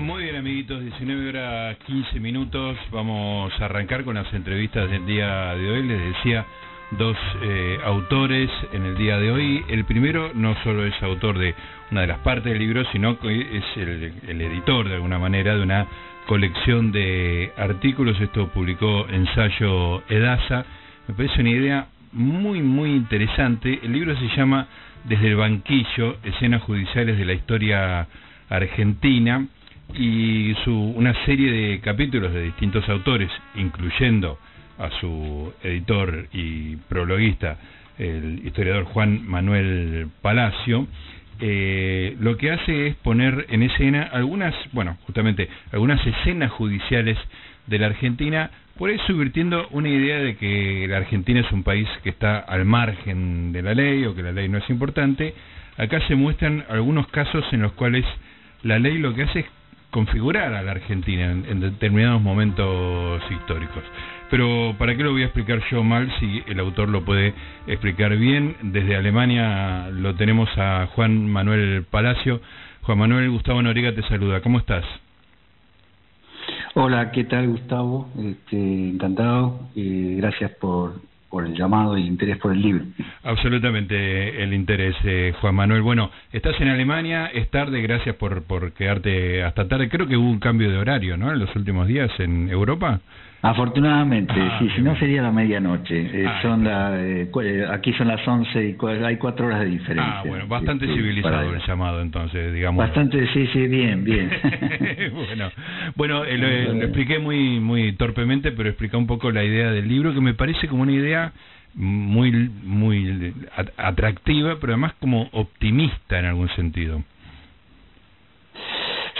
Muy bien, amiguitos, 19 horas 15 minutos. Vamos a arrancar con las entrevistas del día de hoy. Les decía dos eh, autores en el día de hoy. El primero no solo es autor de una de las partes del libro, sino que es el, el editor, de alguna manera, de una colección de artículos. Esto publicó Ensayo Edasa. Me parece una idea muy, muy interesante. El libro se llama Desde el banquillo, escenas judiciales de la historia argentina y su, una serie de capítulos de distintos autores, incluyendo a su editor y prologuista, el historiador Juan Manuel Palacio, eh, lo que hace es poner en escena algunas, bueno, justamente algunas escenas judiciales de la Argentina, por eso subvirtiendo una idea de que la Argentina es un país que está al margen de la ley o que la ley no es importante. Acá se muestran algunos casos en los cuales la ley lo que hace es configurar a la Argentina en, determinados momentos históricos. Pero ¿para qué lo voy a explicar yo mal si el autor lo puede explicar bien? Desde Alemania lo tenemos a Juan Manuel Palacio. Juan Manuel Gustavo Noriega te saluda. ¿Cómo estás? Hola, ¿qué tal Gustavo? Este, encantado. y gracias por por el llamado y el interés por el libro. Absolutamente el interés, eh, Juan Manuel. Bueno, estás en Alemania, es tarde, gracias por, por quedarte hasta tarde. Creo que hubo un cambio de horario, ¿no? En los últimos días en Europa. Afortunadamente, ah, sí, si no sería la medianoche. Eh, ah, son la, eh, eh, aquí son las 11 y hay cuatro horas de diferencia. Ah, bueno, bastante civilizado el llamado entonces, digamos. Bastante, sí, sí, bien, bien. bueno, bueno lo, expliqué muy, muy torpemente, pero explica un poco la idea del libro, que me parece como una idea muy, muy atractiva, pero además como optimista en algún sentido.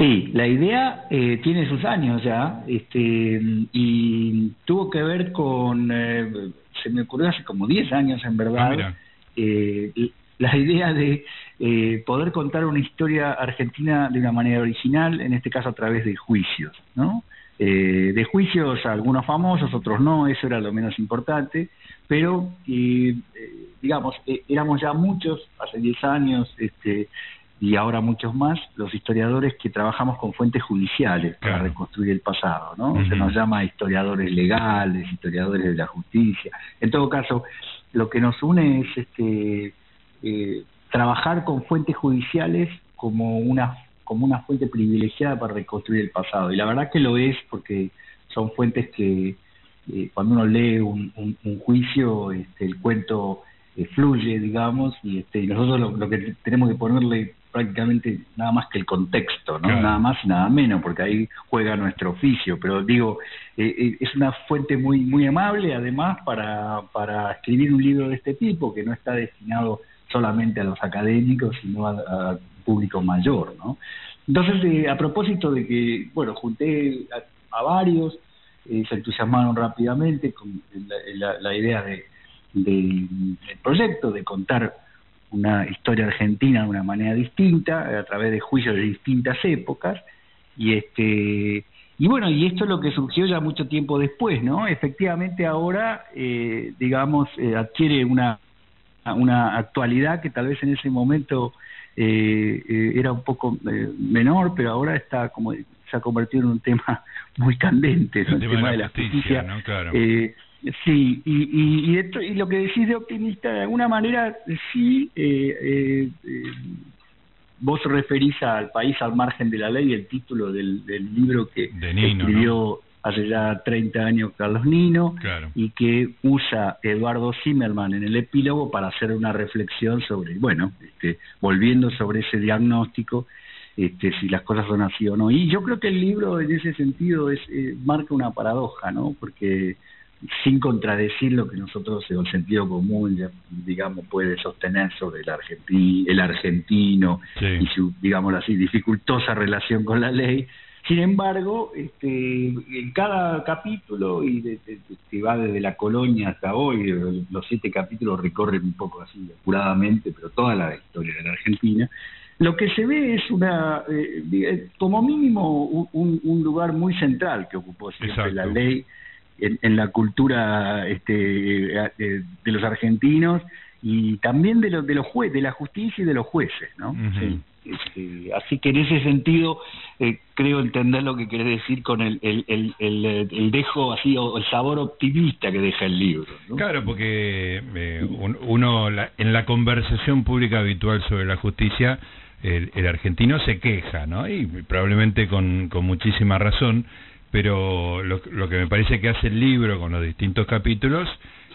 Sí, la idea eh, tiene sus años ya, este, y tuvo que ver con, eh, se me ocurrió hace como 10 años en verdad, ah, eh, la idea de poder contar una historia argentina de una manera original, en este caso a través de juicios, ¿no? de juicios algunos famosos, otros no, eso era lo menos importante, pero digamos, éramos ya muchos, hace 10 años, este, y ahora muchos más, los historiadores que trabajamos con fuentes judiciales para reconstruir el pasado, ¿no? Se nos llama historiadores legales, historiadores de la justicia. En todo caso, lo que nos une es este eh, trabajar con fuentes judiciales como una como una fuente privilegiada para reconstruir el pasado. Y la verdad que lo es porque son fuentes que eh, cuando uno lee un, juicio, este, el cuento eh, fluye, digamos, y, este, y nosotros lo, que tenemos que ponerle prácticamente nada más que el contexto, ¿no? Nada más y nada menos, porque ahí juega nuestro oficio. Pero digo, eh, eh, es una fuente muy muy amable, además, para, para escribir un libro de este tipo, que no está destinado solamente a los académicos, sino al público mayor, ¿no? Entonces, eh, a propósito de que, bueno, junté a, varios, se entusiasmaron rápidamente con la, idea de, del proyecto, de contar una historia argentina de una manera distinta, a través de juicios de distintas épocas, y este y bueno, y esto es lo que surgió ya mucho tiempo después, ¿no? Efectivamente ahora, eh, digamos, eh, adquiere una, una actualidad que tal vez en ese momento eh, era un poco menor, pero ahora está como se ha convertido en un tema muy candente, el, tema, de la justicia. ¿no? Claro. Sí, y, y, y, lo que decís de optimista, de alguna manera, sí, eh, eh, eh, vos referís al país al margen de la ley, el título del, del libro que escribió hace ya 30 años Carlos Nino, y que usa Eduardo Zimmerman en el epílogo para hacer una reflexión sobre, bueno, este, volviendo sobre ese diagnóstico, este, si las cosas son así o no. Y yo creo que el libro en ese sentido es marca una paradoja, ¿no? Porque sin contradecir lo que nosotros en el sentido común, digamos, puede sostener sobre el, argentino, el argentino y su, digamos así, dificultosa relación con la ley. Sin embargo, este, en cada capítulo, y que va desde la colonia hasta hoy, los siete capítulos recorren un poco así apuradamente, pero toda la historia de la Argentina, lo que se ve es una, eh, como mínimo, un, lugar muy central que ocupó siempre la ley en, la cultura este, eh, de los argentinos y también de, los de los jueces, de la justicia y de los jueces, ¿no? Este, así que en ese sentido eh, creo entender lo que querés decir con el, el, el, el, dejo así, o el sabor optimista que deja el libro. Claro, porque eh, uno en la conversación pública habitual sobre la justicia, el, argentino se queja, ¿no? Y probablemente con, con muchísima razón, pero lo, lo que me parece que hace el libro con los distintos capítulos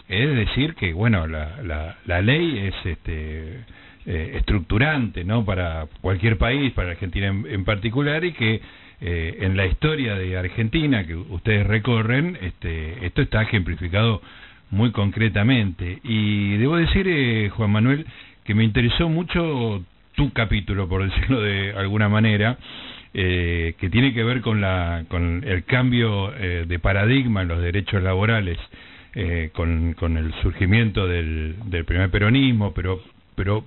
es decir que, bueno, la, la, la ley es este eh, estructurante no para cualquier país, para Argentina en, particular, y que eh, en la historia de Argentina que ustedes recorren, este, esto está ejemplificado muy concretamente. Y debo decir, eh, Juan Manuel, que me interesó mucho tu capítulo, por decirlo de alguna manera, que tiene que ver con, la, con el cambio de paradigma en los derechos laborales. con, con el surgimiento del, del primer peronismo, pero, pero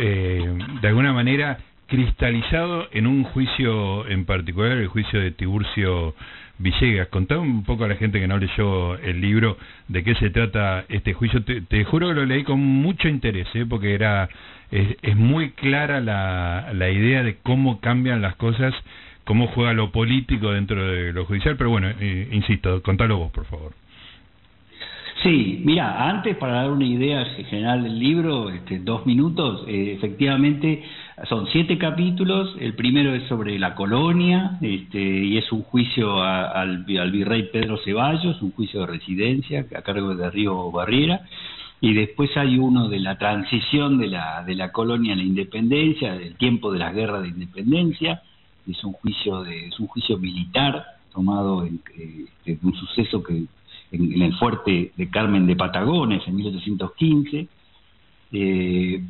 eh, de alguna manera cristalizado en un juicio en particular, el juicio de Tiburcio Villegas. Contá un poco a la gente que no leyó el libro de qué se trata este juicio. Te, juro que lo leí con mucho interés, ¿eh? porque era es, muy clara la, la idea de cómo cambian las cosas, cómo juega lo político dentro de lo judicial. Pero bueno, eh, insisto, contalo vos, por favor. Sí, mira, antes para dar una idea general del libro, este, dos minutos, eh, efectivamente son siete capítulos, el primero es sobre la colonia este, y es un juicio al, virrey Pedro Ceballos, un juicio de residencia a cargo de Río Barriera, y después hay uno de la transición de la, de la colonia a la independencia, del tiempo de las guerras de independencia, es un juicio, de, es un juicio militar tomado en, eh, de un suceso que en, el fuerte de Carmen de Patagones en 1815, eh,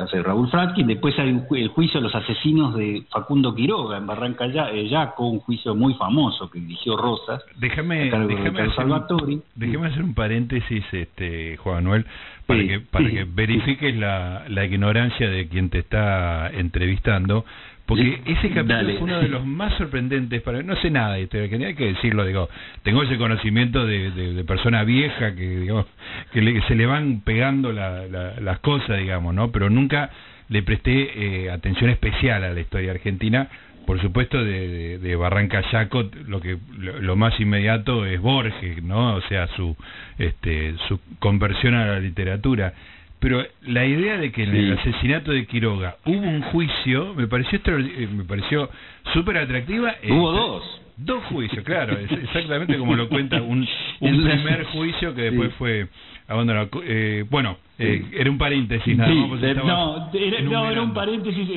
hace Raúl Fratkin, después hay el juicio de los asesinos de Facundo Quiroga en Barranca eh, Yaco, un juicio muy famoso que dirigió Rosas. Déjame, déjame, hacer, un, déjame hacer un paréntesis, este Juan Manuel, para que para que verifiques la, la ignorancia de quien te está entrevistando, porque ese capítulo fue uno de los más sorprendentes para no sé nada de historia hay que decirlo digo tengo ese conocimiento de, de, persona vieja que digamos que se le van pegando las cosas digamos no pero nunca le presté eh, atención especial a la historia argentina. Por supuesto de, de, Barranca Yaco lo que lo, más inmediato es Borges no o sea su este su conversión a la literatura pero la idea de que en el asesinato de Quiroga hubo un juicio me pareció eh, me pareció súper atractiva. Hubo dos. Dos juicios, claro, exactamente como lo cuenta un, un primer juicio que después fue abandonado. Eh, bueno, eh, era un paréntesis, nada más. no, era, no, era un paréntesis.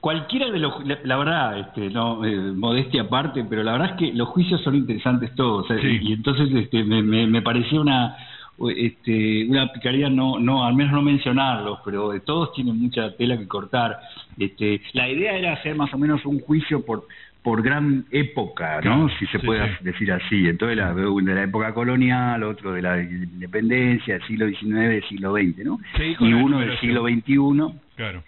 cualquiera de los, la, verdad, este, no, modestia aparte, pero la verdad es que los juicios son interesantes todos. Y, entonces este, me, me, me pareció una este, una picaría no, no, al menos no mencionarlos, pero de todos tienen mucha tela que cortar. Este, la idea era hacer más o menos un juicio por por gran época, ¿no? si se puede decir así. Entonces, la, de la época colonial, otro de la independencia, del siglo XIX, del siglo XX, ¿no? y uno del siglo XXI. Claro.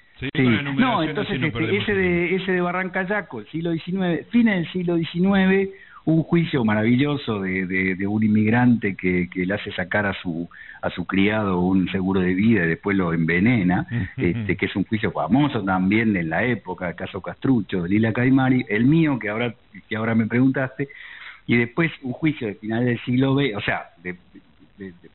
No, entonces este, ese, de, ese de Barrancayaco, el siglo XIX, fines del siglo XIX, un juicio maravilloso de, de, un inmigrante que, que, le hace sacar a su a su criado un seguro de vida y después lo envenena, este, que es un juicio famoso también en la época, el caso Castrucho, de Lila Caimari, el mío que ahora que ahora me preguntaste, y después un juicio de final del siglo XX, o sea, de,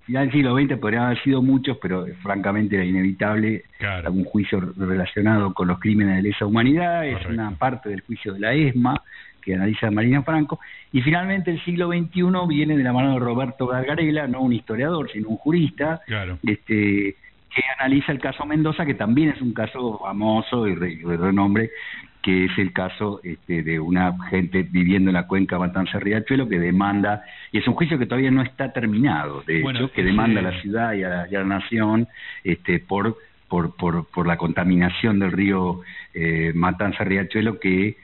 final del siglo XX podrían haber sido muchos, pero francamente era inevitable algún juicio relacionado con los crímenes de lesa humanidad, es una parte del juicio de la ESMA, que analiza Marina Franco, y finalmente el siglo XXI viene de la mano de Roberto Gargarela, no un historiador, sino un jurista, este, que analiza el caso Mendoza, que también es un caso famoso y de renombre, que es el caso este, de una gente viviendo en la cuenca Matanza Riachuelo que demanda, y es un juicio que todavía no está terminado, de hecho, que demanda a la ciudad y a la, nación este, por, por, por, por la contaminación del río eh, Matanza Riachuelo que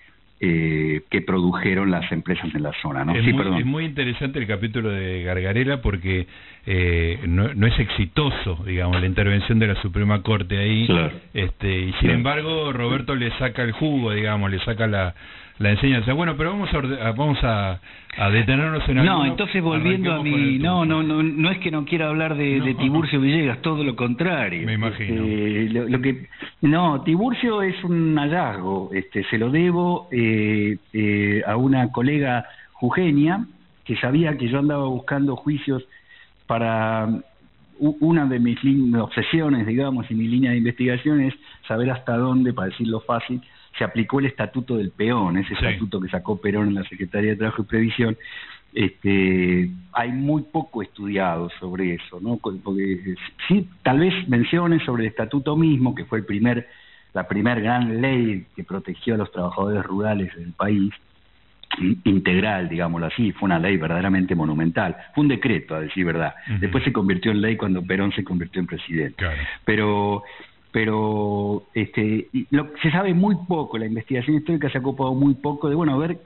eh, que produjeron las empresas en la zona. ¿no? Es, muy, es muy interesante el capítulo de Gargarela porque eh, no, no, es exitoso, digamos, la intervención de la Suprema Corte ahí. Este, y sin embargo, Roberto le saca el jugo, digamos, le saca la, la enseñanza. Bueno, pero vamos a, vamos a, a detenernos en algo. No, entonces volviendo a mi... No, no, no, no es que no quiera hablar de, Tiburcio Villegas, todo lo contrario. Me imagino. Este, lo, que No, Tiburcio es un hallazgo, este se lo debo... Eh, eh, eh, a una colega jujeña que sabía que yo andaba buscando juicios para una de mis obsesiones, digamos, y mi línea de investigación es saber hasta dónde, para decirlo fácil, se aplicó el estatuto del peón, ese estatuto que sacó Perón en la Secretaría de Trabajo y Previsión, este, hay muy poco estudiado sobre eso, ¿no? Porque sí, tal vez menciones sobre el estatuto mismo, que fue el primer, la primer gran ley que protegió a los trabajadores rurales del país, integral, digámoslo así, fue una ley verdaderamente monumental, fue un decreto, a decir verdad. Después se convirtió en ley cuando Perón se convirtió en presidente. Pero pero este se sabe muy poco, la investigación histórica se ha ocupado muy poco de, bueno, ver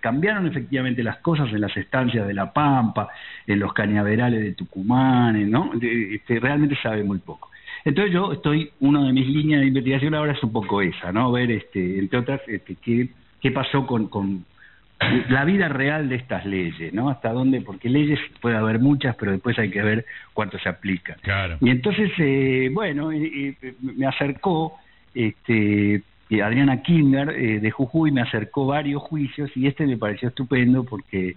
cambiaron efectivamente las cosas en las estancias de La Pampa, en los cañaverales de Tucumán, ¿no? Este, realmente sabe muy poco. Entonces yo estoy, una de mis líneas de investigación ahora es un poco esa, ¿no? Ver, este, entre otras, este, qué, qué pasó con, con la vida real de estas leyes, ¿no? Hasta dónde, porque leyes puede haber muchas, pero después hay que ver cuánto se aplica. Claro. Y entonces, eh, bueno, me acercó este, Adriana Kinder eh, de Jujuy me acercó varios juicios y este me pareció estupendo porque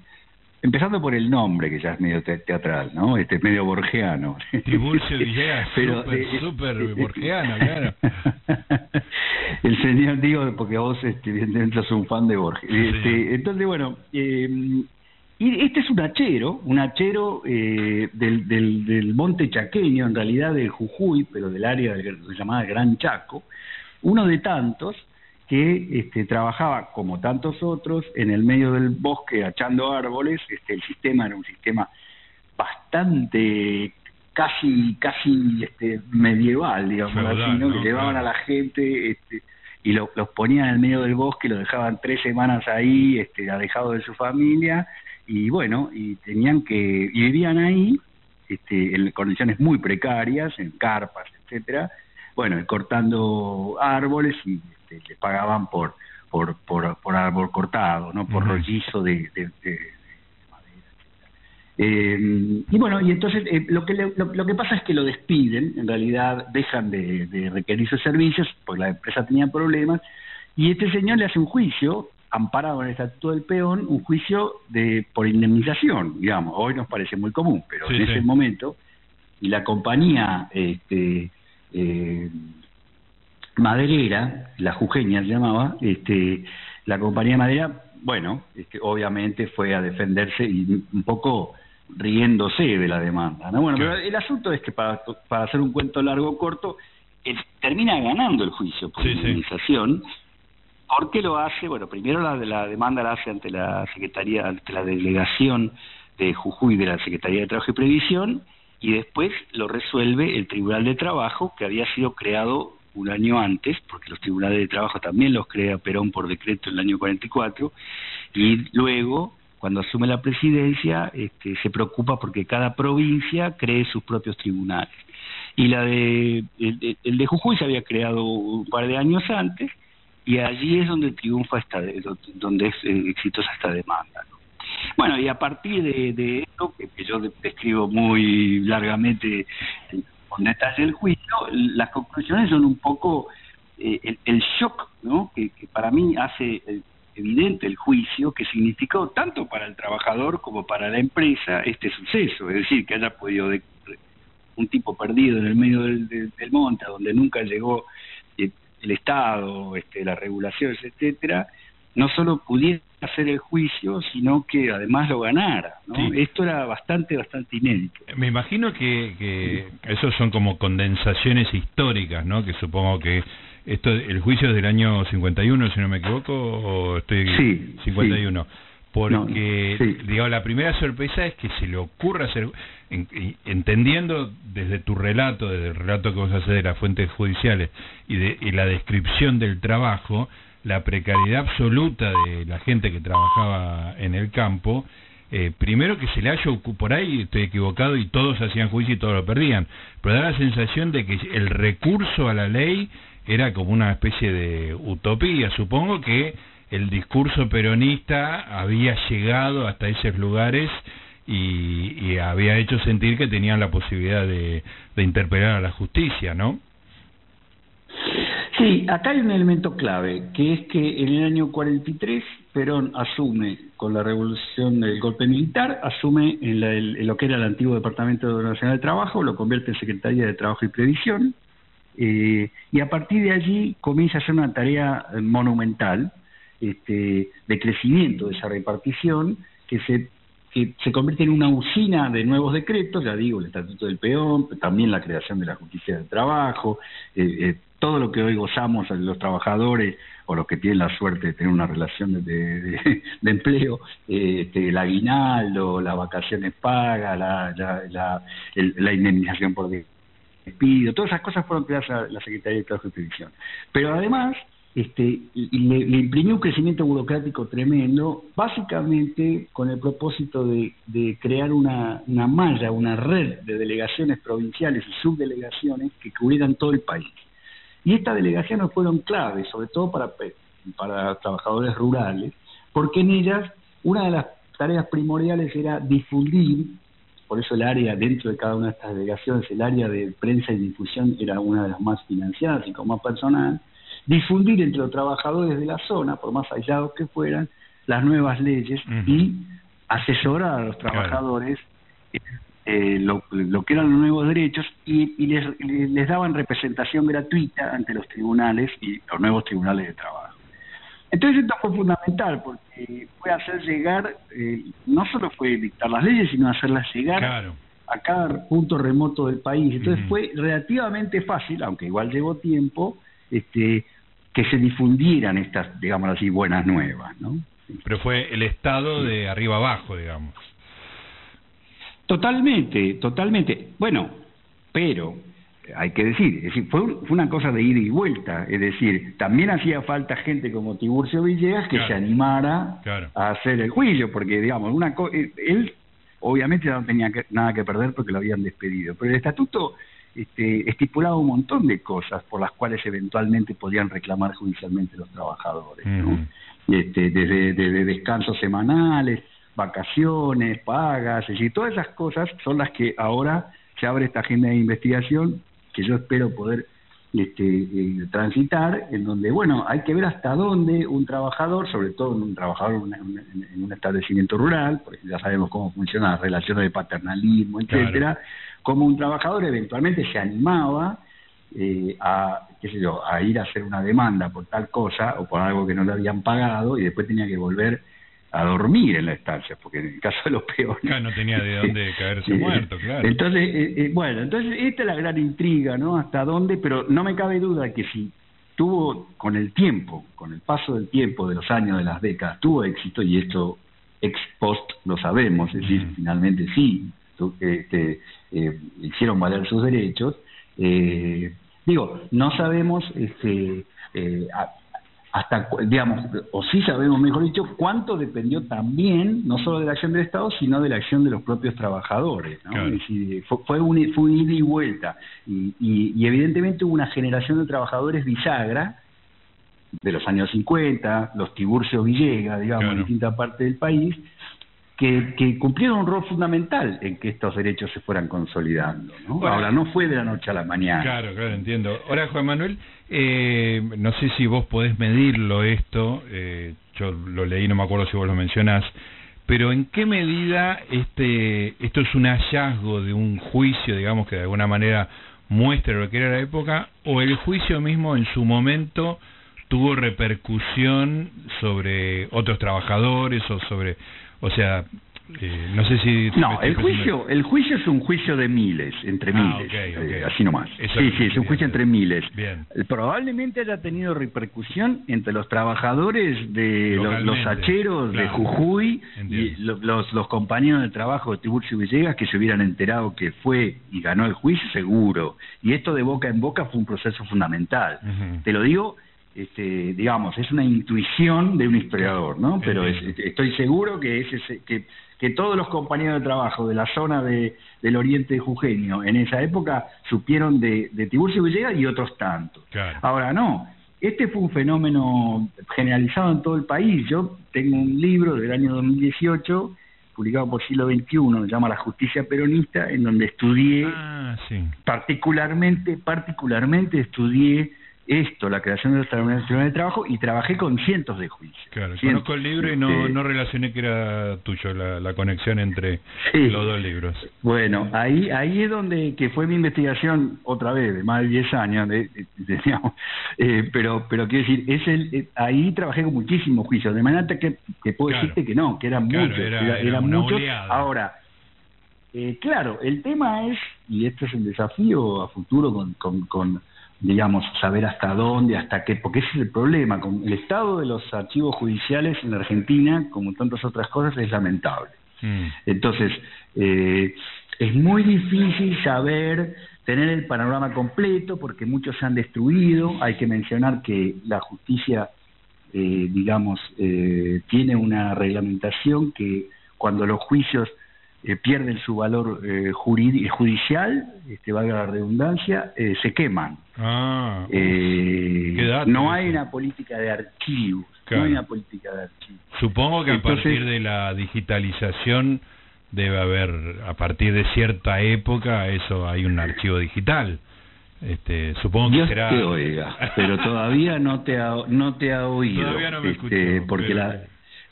empezando por el nombre que ya es medio teatral, ¿no? Este medio borgiano. Tiburcio Villegas, súper eh, borgiano, claro. el señor digo porque vos este, evidentemente sos un fan de Borges. Este, entonces bueno, eh, y este es un hachero, un hachero eh, del, del, del, monte chaqueño, en realidad del Jujuy, pero del área del, llamada Gran Chaco, uno de tantos que este, trabajaba como tantos otros en el medio del bosque achando árboles. Este, el sistema era un sistema bastante casi casi este, medieval, digamos así, ¿no? que llevaban a la gente este, y los ponían en el medio del bosque, los dejaban tres semanas ahí, este, alejado de su familia y bueno, y tenían que y vivían ahí este, en condiciones muy precarias, en carpas, etcétera, bueno, cortando árboles y este, le pagaban por, por, por, árbol cortado, ¿no? Por rollizo de, de, madera, eh, y bueno, y entonces eh, lo, que lo, que pasa es que lo despiden, en realidad dejan de, requerir sus servicios, porque la empresa tenía problemas, y este señor le hace un juicio, amparado en el Estatuto del Peón, un juicio de por indemnización, digamos, hoy nos parece muy común, pero en ese momento, y la compañía este, eh, maderera, la jujeña se llamaba, este, la compañía madera, bueno, este, obviamente fue a defenderse y un poco riéndose de la demanda. ¿no? Bueno, pero el asunto es que para, para hacer un cuento largo o corto, él termina ganando el juicio por indemnización. ¿Por qué lo hace? Bueno, primero la, la demanda la hace ante la Secretaría, ante la delegación de Jujuy de la Secretaría de Trabajo y Previsión, y después lo resuelve el Tribunal de Trabajo, que había sido creado un año antes, porque los tribunales de trabajo también los crea Perón por decreto en el año 44, y luego, cuando asume la presidencia, este, se preocupa porque cada provincia cree sus propios tribunales. Y la de, el, de Jujuy se había creado un par de años antes, y allí es donde triunfa esta, donde es eh, exitosa esta demanda. Bueno, y a partir de, esto, que, yo describo muy largamente con detalle el juicio, las conclusiones son un poco eh, el, shock ¿no? que, para mí hace eh, evidente el juicio que significó tanto para el trabajador como para la empresa este suceso, es decir, que haya podido un tipo perdido en el medio del, del, monte, donde nunca llegó eh, el Estado, este, las regulaciones, etcétera, no solo pudiera hacer el juicio, sino que además lo ganara. ¿no? Esto era bastante, bastante inédito. Me imagino que, que esos son como condensaciones históricas, ¿no? Que supongo que esto el juicio es del año 51, si no me equivoco, o estoy sí, 51. Porque, digamos, la primera sorpresa es que se le ocurra hacer, entendiendo desde tu relato, desde el relato que vos haces de las fuentes judiciales y de y la descripción del trabajo, la precariedad absoluta de la gente que trabajaba en el campo, eh, primero que se le haya por ahí estoy equivocado y todos hacían juicio y todos lo perdían, pero da la sensación de que el recurso a la ley era como una especie de utopía. Supongo que el discurso peronista había llegado hasta esos lugares y, había hecho sentir que tenían la posibilidad de, de interpelar a la justicia, ¿no? Sí, acá hay un elemento clave, que es que en el año 43 Perón asume, con la revolución del golpe militar, asume en, lo que era el antiguo Departamento Nacional de Trabajo, lo convierte en Secretaría de Trabajo y Previsión, eh, y a partir de allí comienza a hacer una tarea monumental este, de crecimiento de esa repartición, que se que se convierte en una usina de nuevos decretos, ya digo, el Estatuto del Peón, también la creación de la justicia del trabajo, eh, eh, todo lo que hoy gozamos los trabajadores o los que tienen la suerte de tener una relación de, empleo, eh, este, el aguinaldo, las vacaciones pagas, la, la, indemnización por despido, todas esas cosas fueron creadas a la Secretaría de Trabajo y Previsión. Pero además, este, le, imprimió un crecimiento burocrático tremendo, básicamente con el propósito de, crear una, una, malla, una red de delegaciones provinciales y subdelegaciones que cubrieran todo el país. Y estas delegaciones fueron claves, sobre todo para, para trabajadores rurales, porque en ellas una de las tareas primordiales era difundir, por eso el área dentro de cada una de estas delegaciones, el área de prensa y difusión era una de las más financiadas y con más personal, difundir entre los trabajadores de la zona, por más aislados que fueran, las nuevas leyes y asesorar a los trabajadores eh, lo, que eran los nuevos derechos y, les, les, daban representación gratuita ante los tribunales y los nuevos tribunales de trabajo. Entonces esto fue fundamental porque fue hacer llegar, eh, no solo fue dictar las leyes, sino hacerlas llegar a cada punto remoto del país. Entonces fue relativamente fácil, aunque igual llevó tiempo, este, que se difundieran estas, digamos así, buenas nuevas, ¿no? Pero fue el Estado de arriba abajo, digamos. Totalmente, totalmente. Bueno, pero hay que decir, es decir fue, una cosa de ida y vuelta, es decir, también hacía falta gente como Tiburcio Villegas que se animara a hacer el juicio, porque digamos, una eh, él obviamente no tenía nada que perder porque lo habían despedido, pero el estatuto este, estipulaba un montón de cosas por las cuales eventualmente podían reclamar judicialmente los trabajadores, este, desde, desde, descansos semanales, vacaciones, pagas, es decir, todas esas cosas son las que ahora se abre esta agenda de investigación que yo espero poder este, eh, transitar, en donde, bueno, hay que ver hasta dónde un trabajador, sobre todo un trabajador en, un establecimiento rural, porque ya sabemos cómo funcionan las relaciones de paternalismo, etcétera, como un trabajador eventualmente se animaba eh, a, qué sé yo, a ir a hacer una demanda por tal cosa o por algo que no le habían pagado y después tenía que volver a dormir en la estancia, porque en el caso de los peores... no tenía de dónde caerse muerto, claro. Entonces, eh, eh, bueno, entonces esta es la gran intriga, ¿no? Hasta dónde, pero no me cabe duda que si tuvo con el tiempo, con el paso del tiempo, de los años, de las décadas, tuvo éxito, y esto ex post lo sabemos, es decir, finalmente sí, este, eh, hicieron valer sus derechos, digo, no sabemos este, eh, hasta, digamos, o sí sabemos, mejor dicho, cuánto dependió también, no solo de la acción del Estado, sino de la acción de los propios trabajadores. fue, un, fue ida y vuelta. Y, evidentemente hubo una generación de trabajadores bisagra de los años 50, los Tiburcios Villegas, digamos, en distintas partes del país, que, cumplieron un rol fundamental en que estos derechos se fueran consolidando. ¿no? Ahora, no fue de la noche a la mañana. Claro, claro, entiendo. Ahora, Juan Manuel, eh, no sé si vos podés medirlo esto, eh, yo lo leí, no me acuerdo si vos lo mencionás, pero ¿en qué medida este esto es un hallazgo de un juicio, digamos, que de alguna manera muestra lo que era la época, o el juicio mismo en su momento tuvo repercusión sobre otros trabajadores o sobre o sea, eh, no sé si... No, el juicio, el juicio es un juicio de miles, entre ah, miles, eh, así nomás. sí, sí, es un juicio entre miles. Bien. Probablemente haya tenido repercusión entre los trabajadores de los, hacheros de Jujuy y los, los, compañeros de trabajo de Tiburcio Villegas que se hubieran enterado que fue y ganó el juicio, seguro. Y esto de boca en boca fue un proceso fundamental. Te lo digo este, digamos, es una intuición de un historiador, ¿no? Pero estoy seguro que, es que, que todos los compañeros de trabajo de la zona de, del oriente de Jujeño en esa época supieron de, de Tiburcio Villegas y otros tantos. Ahora, no, este fue un fenómeno generalizado en todo el país. Yo tengo un libro del año 2018 publicado por Siglo XXI, se llama La Justicia Peronista, en donde estudié, ah, particularmente, particularmente estudié esto, la creación de los tribunales de trabajo, y trabajé con cientos de juicios. Claro, conozco el libro y no, no relacioné que era tuyo la, conexión entre los dos libros. Bueno, ahí ahí es donde que fue mi investigación otra vez, de más de 10 años, de, eh, pero pero quiero decir, es el eh, ahí trabajé con muchísimos juicios, de manera que, que puedo decirte que no, que eran muchos, eran muchos. Ahora, eh, claro, el tema es, y este es el desafío a futuro con, con digamos, saber hasta dónde, hasta qué, porque ese es el problema. Con el estado de los archivos judiciales en la Argentina, como tantas otras cosas, es lamentable. Mm. Entonces, eh, es muy difícil saber, tener el panorama completo, porque muchos se han destruido. Hay que mencionar que la justicia, eh, digamos, eh, tiene una reglamentación que cuando los juicios eh, pierden su valor eh, judicial, este, valga la redundancia, eh, se queman. Ah, eh, no hay una política de archivos. No hay una política de archivos. Supongo que a partir de la digitalización debe haber, a partir de cierta época, eso hay un archivo digital. Este, supongo que será. te oiga, pero todavía no te ha, no te ha oído. Todavía no me este, porque la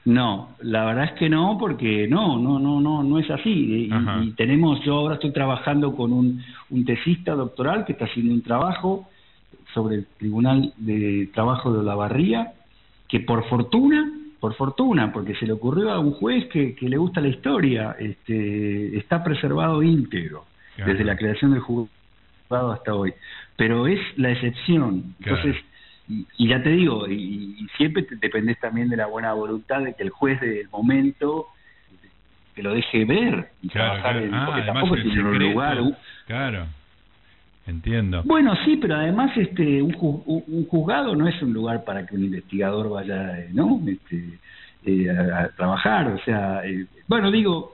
no, la verdad es que no, porque no, no, no, no, no es así. Y, tenemos, yo ahora estoy trabajando con un, un tesista doctoral que está haciendo un trabajo sobre el Tribunal de Trabajo de la Barría, que por fortuna, por fortuna, porque se le ocurrió a un juez que, que le gusta la historia, este, está preservado íntegro, desde la creación del juzgado hasta hoy. Pero es la excepción. Entonces, y, ya te digo, y, siempre te dependes también de la buena voluntad de que el juez del momento te lo deje ver y trabajar En, porque ah, tampoco tiene un lugar. Claro. Entiendo. Bueno, sí, pero además este un, juzgado no es un lugar para que un investigador vaya, ¿no? Este, eh, a, trabajar, o sea, eh, bueno, digo,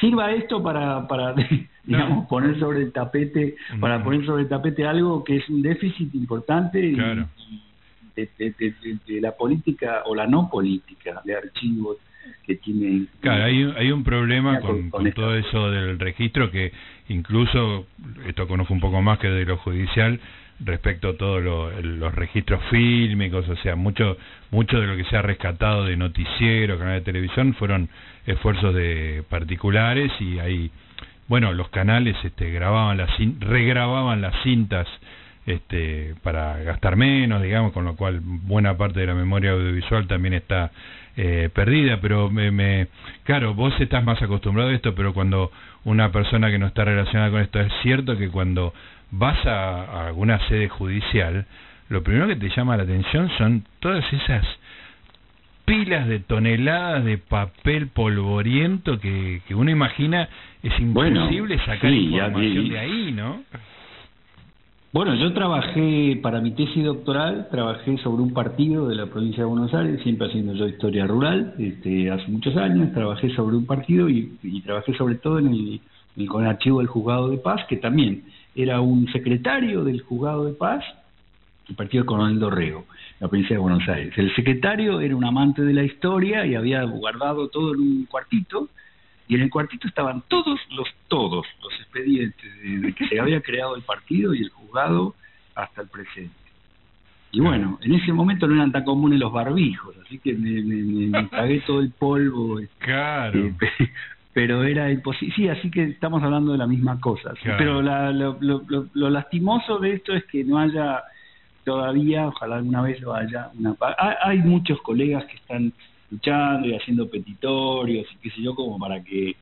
sirva esto para, para digamos, poner sobre el tapete, para poner sobre el tapete algo que es un déficit importante de, la política o la no política de archivos que tiene. Claro, hay, hay un problema con, todo eso del registro que incluso, esto conozco un poco más que de lo judicial, respecto a todos los registros fílmicos, o sea, mucho mucho de lo que se ha rescatado de noticieros, canales de televisión fueron esfuerzos de particulares y hay bueno, los canales este, grababan las regrababan las cintas este, para gastar menos, digamos, con lo cual buena parte de la memoria audiovisual también está eh, perdida, pero me, me, claro, vos estás más acostumbrado a esto, pero cuando una persona que no está relacionada con esto es cierto que cuando vas a, a alguna sede judicial, lo primero que te llama la atención son todas esas pilas de toneladas de papel polvoriento que, que uno imagina es imposible sacar información de ahí, ¿no? Bueno, yo trabajé para mi tesis doctoral, trabajé sobre un partido de la provincia de Buenos Aires, siempre haciendo yo historia rural, este, hace muchos años, trabajé sobre un partido y, y trabajé sobre todo en el, con el archivo del juzgado de paz, que también era un secretario del juzgado de paz, el partido de Coronel Dorrego la provincia de Buenos Aires. El secretario era un amante de la historia y había guardado todo en un cuartito y en el cuartito estaban todos los todos los expedientes de, que se había creado el partido y el juzgado hasta el presente. Y bueno, en ese momento no eran tan comunes los barbijos, así que me, me, cagué todo el polvo. Claro. Pero era imposible. Sí, así que estamos hablando de la misma cosa. Pero lo, lastimoso de esto es que no haya todavía, ojalá alguna vez lo haya, una hay muchos colegas que están luchando y haciendo petitorios y qué sé yo, como para que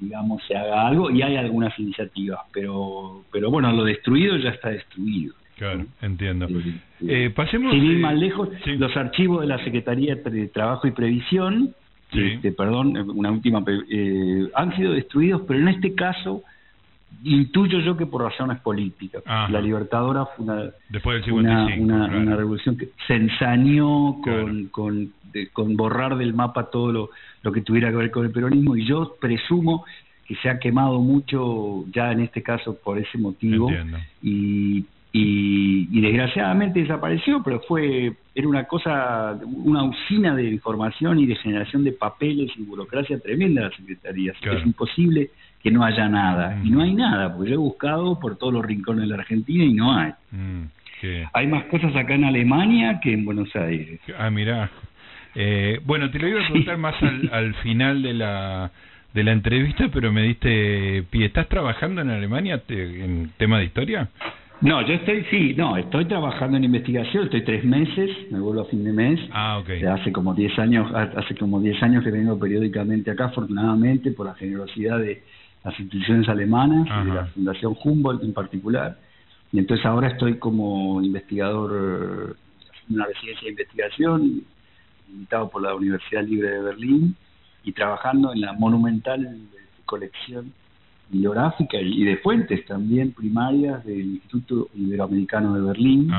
digamos se haga algo y hay algunas iniciativas, pero pero bueno, lo destruido ya está destruido. Claro, entiendo. Eh, pasemos. Sin ir más lejos, los archivos de la Secretaría de Trabajo y Previsión, este, perdón, una última, eh, han sido destruidos, pero en este caso intuyo yo que por razones políticas. La Libertadora fue una, Después una, una, revolución que se ensañó con, con, con, borrar del mapa todo lo, lo que tuviera que ver con el peronismo y yo presumo que se ha quemado mucho ya en este caso por ese motivo. Y, y, y, desgraciadamente desapareció, pero fue era una cosa, una usina de información y de generación de papeles y burocracia tremenda la Secretaría. Es imposible que no haya nada. Y no hay nada, porque yo he buscado por todos los rincones de la Argentina y no hay. Mm. Hay más cosas acá en Alemania que en Buenos Aires. Ah, mirá. Eh, bueno, te lo iba a preguntar más al, al final de la de la entrevista, pero me diste pie. ¿Estás trabajando en Alemania en tema de historia? No, yo estoy, sí, no, estoy trabajando en investigación, estoy tres meses, me vuelvo a fin de mes. Ah, ok. Hace como diez años, hace como diez años que vengo periódicamente acá, afortunadamente, por la generosidad de las instituciones alemanas, y de la Fundación Humboldt en particular. Y entonces ahora estoy como investigador en una residencia de investigación, invitado por la Universidad Libre de Berlín, y trabajando en la monumental colección bibliográfica y de fuentes también primarias del Instituto Iberoamericano de Berlín,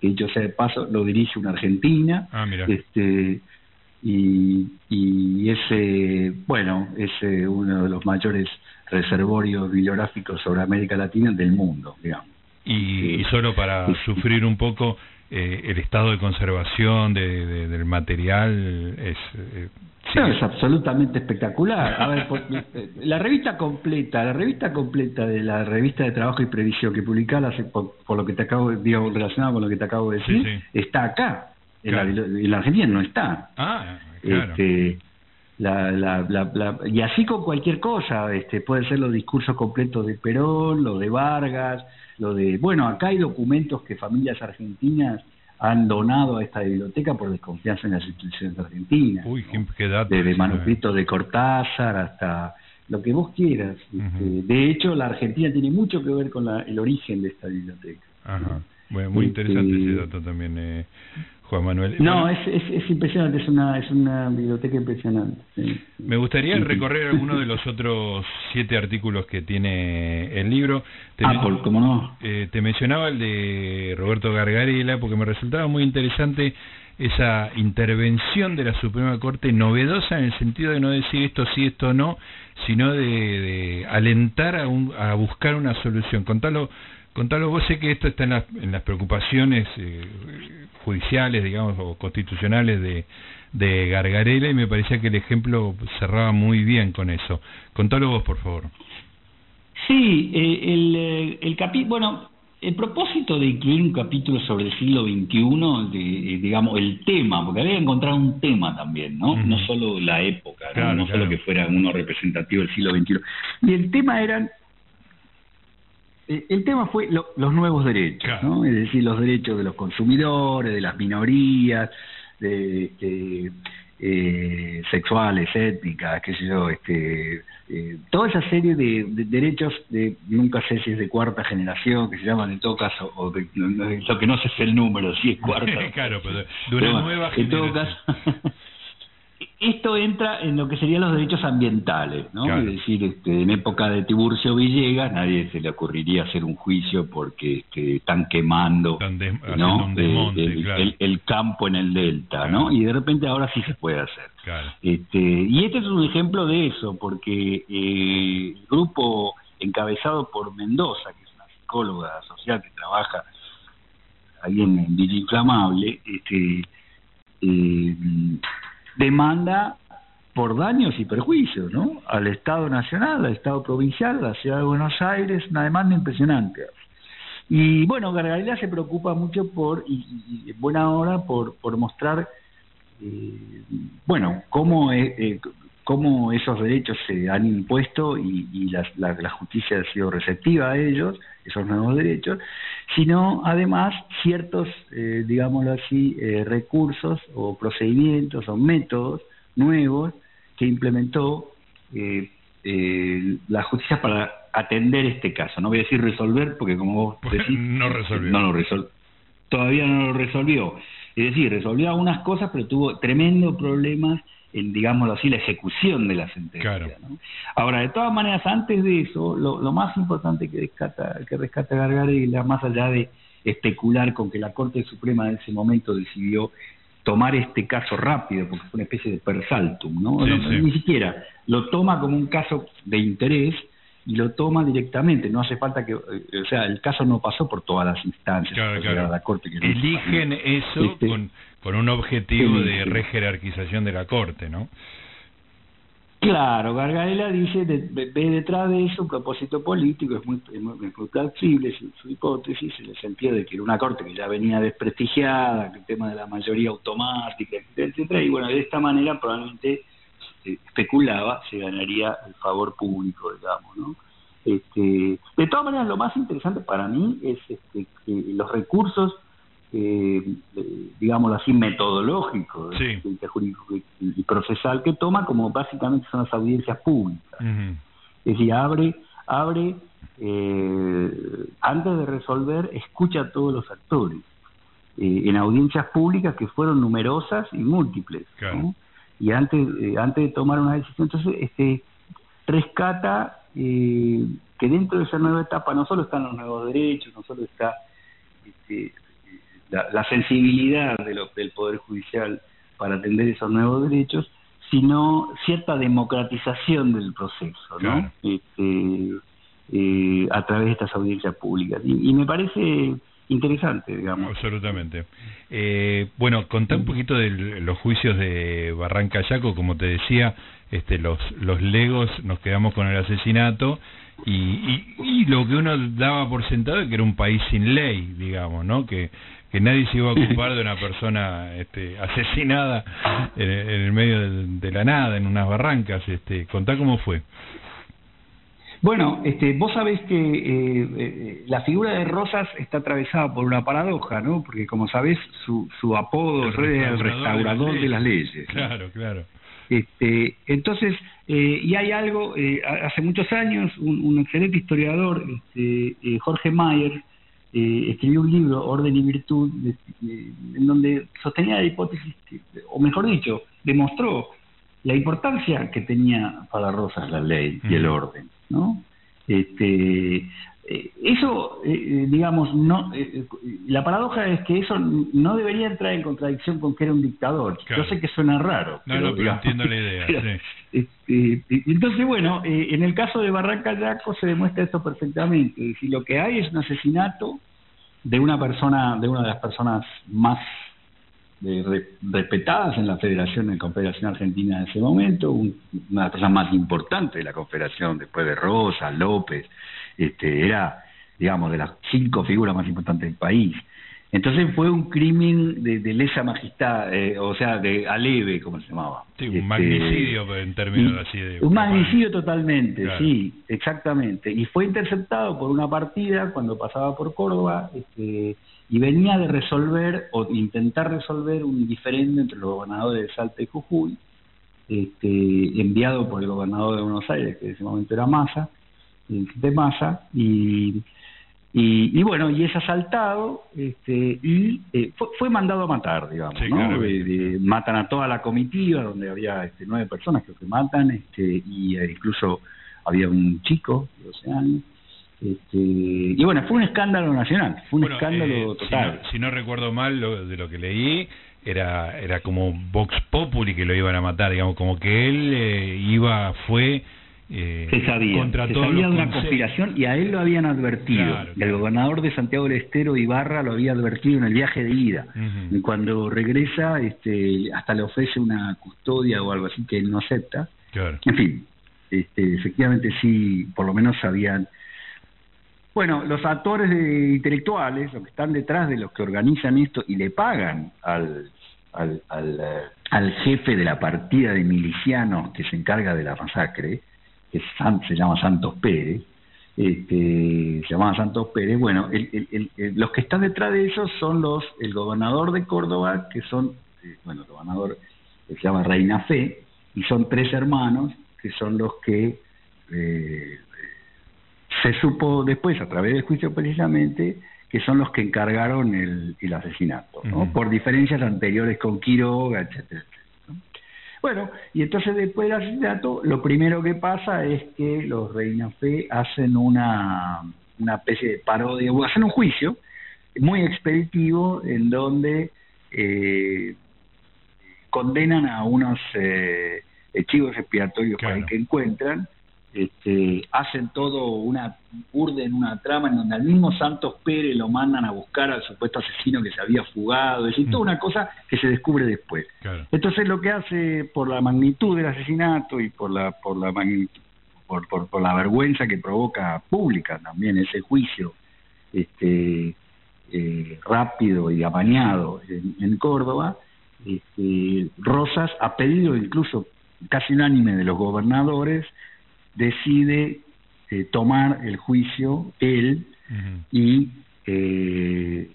que yo sea de paso lo dirige una argentina, ah, este y, y ese, bueno, es uno de los mayores reservorios bibliográficos sobre América Latina del mundo, digamos. Y, solo para sufrir un poco, eh, el estado de conservación de, del material es eh, es absolutamente espectacular. A ver, eh, la revista completa, la revista completa de la revista de trabajo y previsión que publicaba por, por, lo que te acabo de digo, relacionado con lo que te acabo de decir, está acá. En, la, Argentina no está. Ah, claro. Este, la, la, la, y así con cualquier cosa, este, puede ser los discursos completos de Perón, lo de Vargas, lo de, bueno, acá hay documentos que familias argentinas han donado a esta biblioteca por desconfianza en las instituciones argentinas. Uy, qué dato Desde manuscritos de Cortázar hasta lo que vos quieras. Este, de hecho, la Argentina tiene mucho que ver con la, el origen de esta biblioteca. Ajá. Bueno, muy interesante ese este, dato también. Eh. Juan Manuel. No, es, es, impresionante, es una, es una biblioteca impresionante. Me gustaría recorrer alguno de los otros siete artículos que tiene el libro. Te Apple, ¿cómo no? Eh, te mencionaba el de Roberto Gargarela porque me resultaba muy interesante esa intervención de la Suprema Corte novedosa en el sentido de no decir esto sí, esto no, sino de, alentar a, un, a buscar una solución. Contalo Contalo, vos sé que esto está en las, en las preocupaciones eh, judiciales, digamos, o constitucionales de, de Gargarela y me parecía que el ejemplo cerraba muy bien con eso. Contalo vos, por favor. Sí, eh, el, eh, el capítulo, bueno, el propósito de incluir un capítulo sobre el siglo XXI, de, digamos, el tema, porque había encontrado un tema también, ¿no? No solo la época, no, solo que fuera uno representativo del siglo XXI. Y el tema eran eh, el tema fue los nuevos derechos, ¿no? es decir, los derechos de los consumidores, de las minorías, de, eh, sexuales, étnicas, qué sé yo, este, eh, toda esa serie de, derechos de nunca sé si es de cuarta generación, que se llaman en todo caso, o de, lo que no sé es el número, si es cuarta. claro, pero de una nueva generación. En todo caso, esto entra en lo que serían los derechos ambientales, ¿no? Es decir, este, en época de Tiburcio Villegas nadie se le ocurriría hacer un juicio porque este, están quemando ¿no? el, campo en el delta, ¿no? Y de repente ahora sí se puede hacer. Este, y este es un ejemplo de eso, porque eh, el grupo encabezado por Mendoza, que es una psicóloga social que trabaja ahí en, en Inflamable, este, eh, demanda por daños y perjuicios, ¿no? Al Estado Nacional, al Estado Provincial, a la Ciudad de Buenos Aires, una demanda impresionante. Y bueno, Gargarela se preocupa mucho por, y, en buena hora, por, por mostrar, eh, bueno, cómo, eh, cómo esos derechos se han impuesto y, y la, la, justicia ha sido receptiva a ellos, esos nuevos derechos, sino además ciertos, eh, digámoslo así, eh, recursos o procedimientos o métodos nuevos que implementó eh, eh, la justicia para atender este caso. No voy a decir resolver, porque como vos decís, no resolvió. No lo resolvió. Todavía no lo resolvió. Es decir, resolvió algunas cosas, pero tuvo tremendos problemas en, digámoslo así, la ejecución de la sentencia. Ahora, de todas maneras, antes de eso, lo, más importante que rescata, que rescata Gargarella, más allá de especular con que la Corte Suprema en ese momento decidió tomar este caso rápido, porque fue una especie de persaltum, ¿no? Ni siquiera lo toma como un caso de interés y lo toma directamente, no hace falta que, eh, o sea, el caso no pasó por todas las instancias de la Corte. Que Eligen eso este, con, con un objetivo de rejerarquización de la Corte, ¿no? Claro, Gargarela dice, ve detrás de eso un propósito político, es muy, muy, plausible su, hipótesis, en el sentido de que era una corte que ya venía desprestigiada, el tema de la mayoría automática, etcétera, y bueno, de esta manera probablemente especulaba se ganaría el favor público, digamos, ¿no? Este, de todas maneras, lo más interesante para mí es este, que los recursos eh, digámoslo así, metodológico y, procesal que toma, como básicamente son las audiencias públicas. Es decir, abre, abre eh, antes de resolver, escucha a todos los actores. Eh, en audiencias públicas que fueron numerosas y múltiples. Y antes, eh, antes de tomar una decisión, entonces este, rescata que dentro de esa nueva etapa no solo están los nuevos derechos, no solo está este, la, sensibilidad de del Poder Judicial para atender esos nuevos derechos, sino cierta democratización del proceso, ¿no? Este, eh, a través de estas audiencias públicas. Y, me parece interesante, digamos. Absolutamente. Eh, bueno, contá un poquito de los juicios de Barranca Yaco, como te decía, este, los, los legos nos quedamos con el asesinato y, y, y, lo que uno daba por sentado es que era un país sin ley, digamos, ¿no? Que que nadie se iba a ocupar de una persona este, asesinada en, el medio de, la nada, en unas barrancas. Este, contá cómo fue. Bueno, este, vos sabés que eh, eh, la figura de Rosas está atravesada por una paradoja, ¿no? Porque como sabés, su, su apodo es el restaurador de las leyes. Claro, claro. Este, entonces, eh, y hay algo, hace muchos años, un, un excelente historiador, este, Jorge Mayer, eh, escribió un libro, Orden y Virtud, en donde sostenía la hipótesis, o mejor dicho, demostró la importancia que tenía para Rosas la ley y el orden, ¿no? Este, eso, eh, digamos, no, la paradoja es que eso no debería entrar en contradicción con que era un dictador. Yo sé que suena raro. No, pero, no, pero entiendo la idea. Este, entonces, bueno, en el caso de Barranca Yaco se demuestra esto perfectamente. Si lo que hay es un asesinato de una persona, de una de las personas más eh, respetadas en la Federación, en Confederación Argentina en ese momento, una de las personas más importantes de la Confederación, después de Rosa, López, este, era, digamos, de las cinco figuras más importantes del país. Entonces fue un crimen de, lesa majestad, eh, o sea, de aleve, como se llamaba. Sí, un este, magnicidio en términos así de... Un magnicidio totalmente, sí, exactamente. Y fue interceptado por una partida cuando pasaba por Córdoba este, y venía de resolver o intentar resolver un diferendo entre los gobernadores de Salta y Jujuy, este, enviado por el gobernador de Buenos Aires, que en ese momento era Massa, de Massa, y y, bueno, y es asaltado este, y eh, fue, mandado a matar, digamos, ¿no? matan a toda la comitiva, donde había este, nueve personas que matan, este, y eh, incluso había un chico de 12 años. Este, y bueno, fue un escándalo nacional, fue un escándalo eh, total. Si no, recuerdo mal de lo que leí, era era como Vox Populi que lo iban a matar, digamos, como que él iba, fue eh, se sabía, contra se sabía de una conspiración y a él lo habían advertido. El gobernador de Santiago del Estero, Ibarra, lo había advertido en el viaje de ida. Y cuando regresa, este, hasta le ofrece una custodia o algo así que él no acepta. En fin, este, efectivamente sí, por lo menos sabían. Bueno, los actores intelectuales, los que están detrás de los que organizan esto y le pagan al, al, al, eh, al jefe de la partida de milicianos que se encarga de la masacre, que se llama Santos Pérez, este, se llamaba Santos Pérez, bueno, los que están detrás de ellos son los, el gobernador de Córdoba, que son, eh, bueno, el gobernador que se llama Reina Fe, y son tres hermanos, que son los que eh, se supo después, a través del juicio precisamente, que son los que encargaron el, asesinato, ¿no? por diferencias anteriores con Quiroga, etcétera. Bueno, y entonces después del asesinato, lo primero que pasa es que los Reina Fe hacen una, una especie de parodia, o hacen un juicio muy expeditivo en donde eh, condenan a unos eh, chivos expiatorios que encuentran, este, hacen todo una urden, una trama en donde al mismo Santos Pérez lo mandan a buscar al supuesto asesino que se había fugado, es decir, toda una cosa que se descubre después. Entonces lo que hace por la magnitud del asesinato y por la por la por, por, la vergüenza que provoca pública también ese juicio este eh, rápido y amañado en, Córdoba, este, Rosas ha pedido incluso casi unánime de los gobernadores decide eh, tomar el juicio él y eh,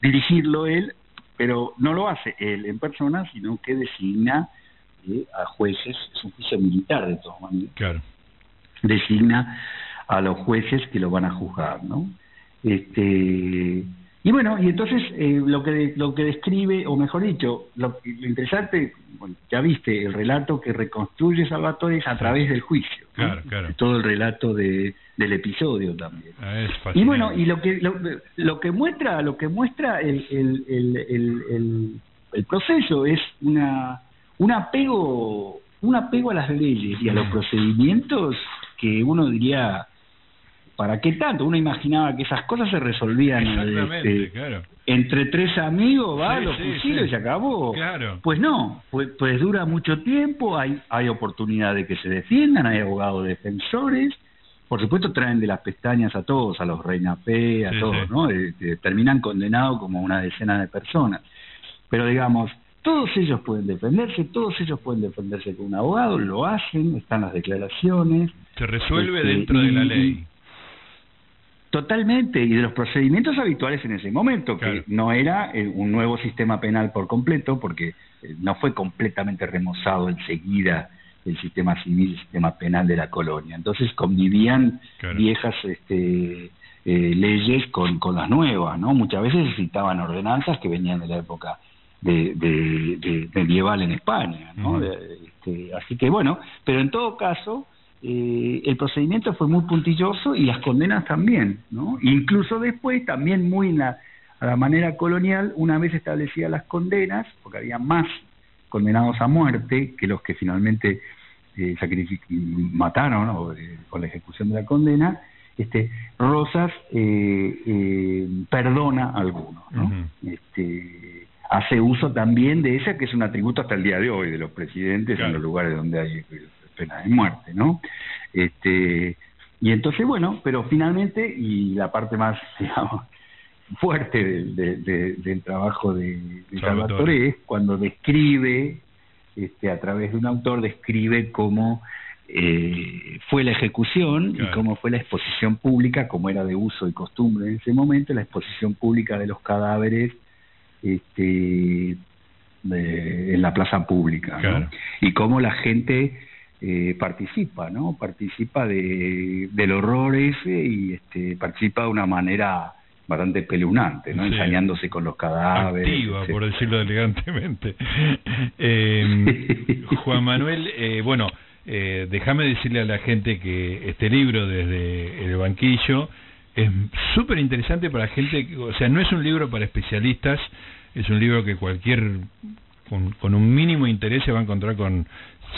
dirigirlo él, pero no lo hace él en persona, sino que designa eh, a jueces, es un juicio militar de todas maneras, claro. designa a los jueces que lo van a juzgar, ¿no? Este, y bueno, y entonces eh, lo que lo que describe, o mejor dicho, lo, interesante, ya viste, el relato que reconstruye Salvatore es a través del juicio. Claro, claro. Todo el relato de, del episodio también. Ah, y bueno, y lo que lo, que muestra, lo que muestra el, el, el, el, proceso es una un apego un apego a las leyes y a los procedimientos que uno diría ¿para qué tanto? Uno imaginaba que esas cosas se resolvían este, entre tres amigos, va, los fusiles y se acabó. Pues no, pues, pues, dura mucho tiempo, hay, hay oportunidad de que se defiendan, hay abogados defensores, por supuesto traen de las pestañas a todos, a los Reina P, a todos, ¿no? Este, terminan condenados como una decena de personas. Pero digamos, todos ellos pueden defenderse, todos ellos pueden defenderse con un abogado, lo hacen, están las declaraciones. Se resuelve este, dentro de la ley. Totalmente, y de los procedimientos habituales en ese momento, que no era eh, un nuevo sistema penal por completo, porque eh, no fue completamente remozado enseguida el sistema civil, el sistema penal de la colonia. Entonces convivían viejas este, eh, leyes con, con las nuevas, ¿no? Muchas veces citaban ordenanzas que venían de la época de, de, medieval en España, ¿no? Este, así que bueno, pero en todo caso eh, el procedimiento fue muy puntilloso y las condenas también, ¿no? Incluso después, también muy a la manera colonial, una vez establecidas las condenas, porque había más condenados a muerte que los que finalmente eh, mataron eh, con la ejecución de la condena, este, Rosas eh, eh, perdona a algunos, ¿no? este, hace uso también de esa que es un atributo hasta el día de hoy de los presidentes en los lugares donde hay pena de muerte, ¿no? Este, y entonces, bueno, pero finalmente, y la parte más, digamos, fuerte del trabajo de, Salvatore es cuando describe, este, a través de un autor, describe cómo eh, fue la ejecución y cómo fue la exposición pública, como era de uso y costumbre en ese momento, la exposición pública de los cadáveres este, en la plaza pública. Y cómo la gente eh, participa, ¿no? Participa de, del horror ese y este, participa de una manera bastante pelunante, ¿no? Ensañándose con los cadáveres. Activa, por decirlo elegantemente. eh, Juan Manuel, eh, bueno, eh, déjame decirle a la gente que este libro desde el banquillo es súper interesante para gente, o sea, no es un libro para especialistas, es un libro que cualquier con, con un mínimo interés se va a encontrar con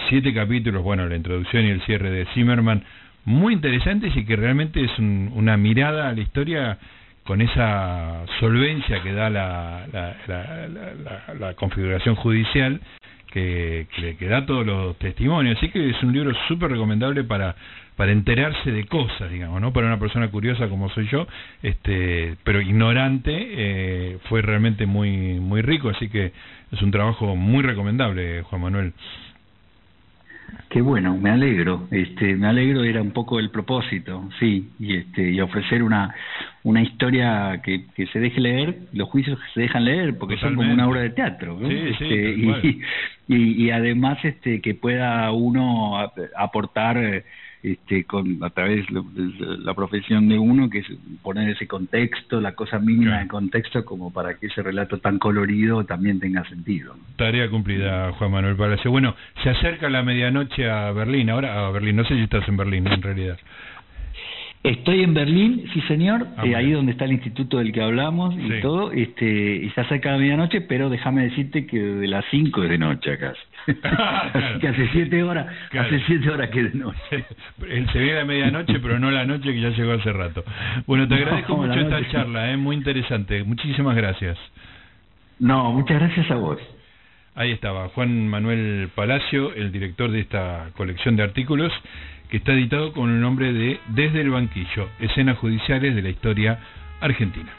siete capítulos, bueno, la introducción y el cierre de Zimmerman, muy interesantes y que realmente es una mirada a la historia con esa solvencia que da la, la, configuración judicial que, que, da todos los testimonios. Así que es un libro súper recomendable para, para enterarse de cosas, digamos, ¿no? Para una persona curiosa como soy yo, este, pero ignorante, eh, fue realmente muy, muy rico. Así que es un trabajo muy recomendable, Juan Manuel. Qué bueno, me alegro, este, me alegro era un poco el propósito, sí, y este, y ofrecer una, una historia que, que se deje leer, los juicios que se dejan leer, porque son como una obra de teatro, este, y, y, y, además este, que pueda uno aportar este, con a través de la profesión de uno, que es poner ese contexto, la cosa mínima de contexto, como para que ese relato tan colorido también tenga sentido. Tarea cumplida, Juan Manuel Palacio. Bueno, se acerca la medianoche a Berlín, ahora a Berlín, no sé si estás en Berlín en realidad. Estoy en Berlín, sí señor, ah, eh, ahí donde está el instituto del que hablamos y todo, este, y se acerca la medianoche, pero déjame decirte que de las 5 es de noche acá. Que hace 7 horas, hace siete horas que de noche. se viene la medianoche, pero no la noche que ya llegó hace rato. Bueno, te agradezco mucho esta charla, ¿eh? muy interesante. Muchísimas gracias. No, muchas gracias a vos. Ahí estaba Juan Manuel Palacio, el director de esta colección de artículos que está editado con el nombre de Desde el banquillo, escenas judiciales de la historia argentina.